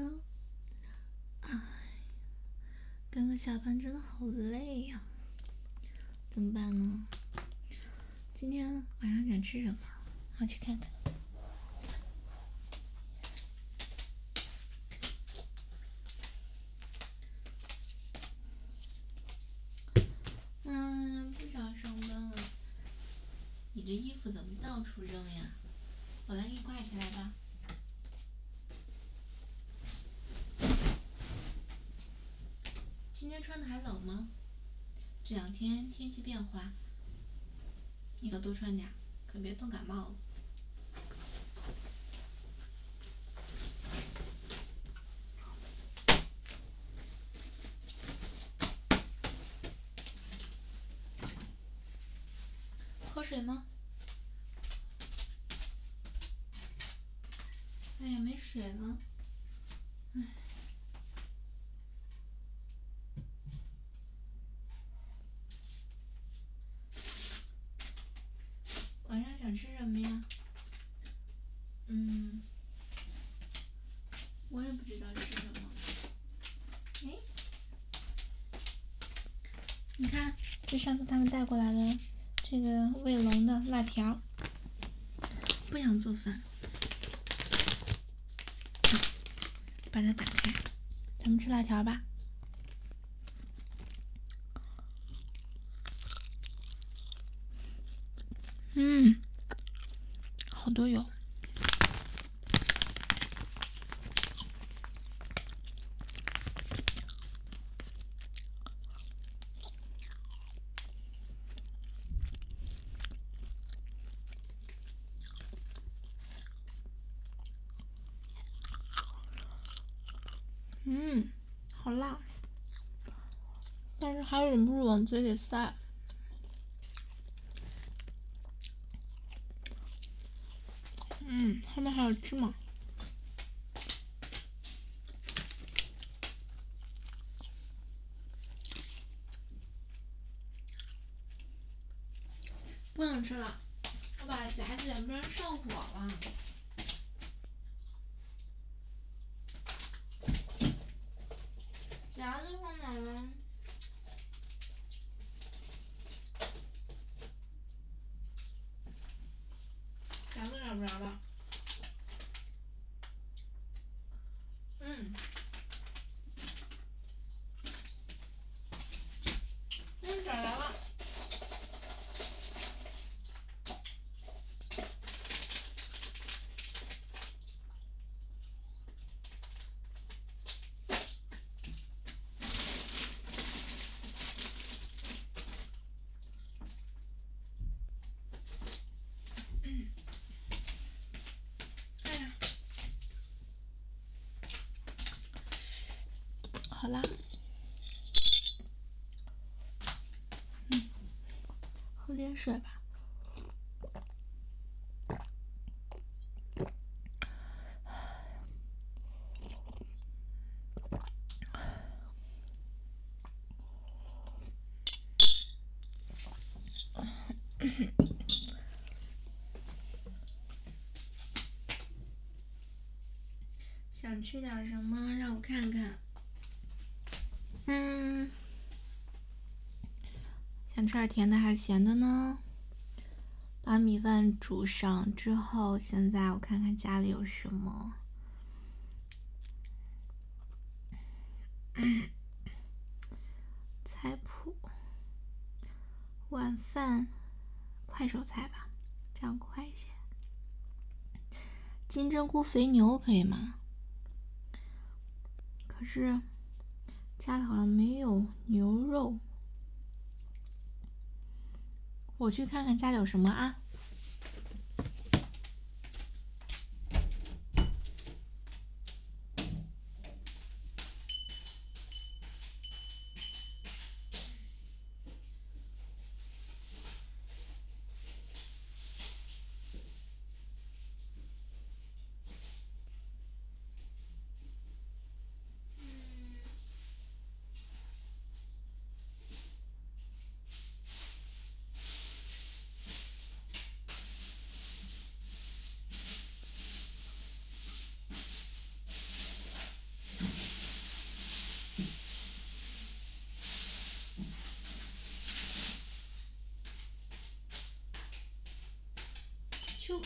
Hello，哎，刚刚下班真的好累呀，怎么办呢？今天晚上想吃什么？我去看看。嗯，不想上班了。你这衣服怎么到处扔呀？我来给你挂起来吧。今天穿的还冷吗？这两天天气变化，你可多穿点，可别冻感冒了。喝水吗？哎呀，没水了，哎。晚上想吃什么呀？嗯，我也不知道吃什么。哎，你看，这上次他们带过来的这个卫龙的辣条，不想做饭，把它打开，咱们吃辣条吧。嗯，都有。嗯，好辣，但是还忍不住往嘴里塞。嗯，后面还有芝麻，不能吃了，我把夹起来，不然上火了。夹子放哪了？夹子找不着了。嗯，嗯，找着了。嗯，哎呀，好啦，嗯，喝点水吧。想吃点什么？让我看看。嗯，想吃点甜的还是咸的呢？把米饭煮上之后，现在我看看家里有什么。菜谱，晚饭，快手菜吧，这样快一些。金针菇肥牛可以吗？可是家里好像没有牛肉，我去看看家里有什么啊。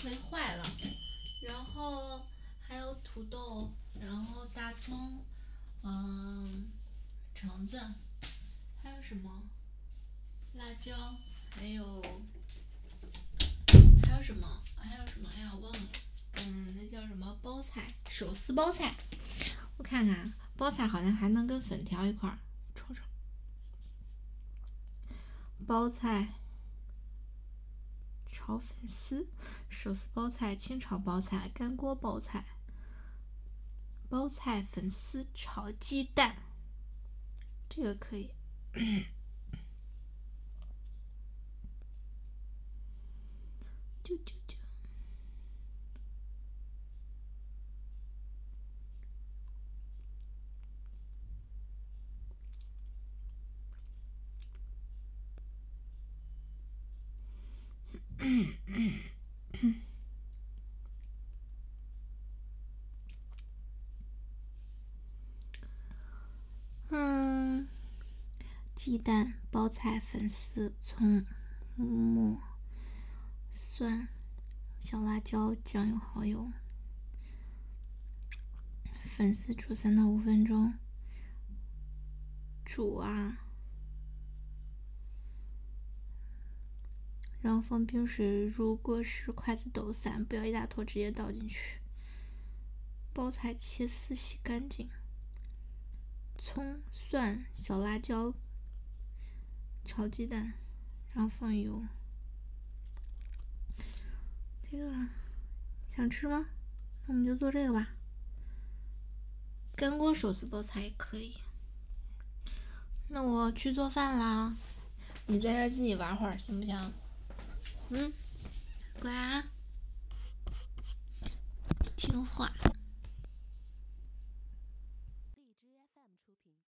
没坏了。然后还有土豆，然后大葱，嗯，橙子，还有什么？辣椒，还有还有什么？还有什么？哎呀，忘了。嗯，那叫什么？包菜，手撕包菜。我看看，包菜好像还能跟粉条一块儿戳戳。包菜炒粉丝，手撕包菜，清炒包菜，干锅包菜，包菜粉丝炒鸡蛋，这个可以。就就就。嗯，鸡蛋、包菜、粉丝、葱、末、蒜、小辣椒、酱油、蚝油，粉丝煮三到五分钟，煮啊。然后放冰水，如果是筷子抖散，不要一大坨直接倒进去。包菜切丝，洗干净。葱、蒜、小辣椒，炒鸡蛋，然后放油。这个想吃吗？那我们就做这个吧。干锅手撕包菜也可以。那我去做饭啦，你在这自己玩会儿，行不行？嗯，乖，听话。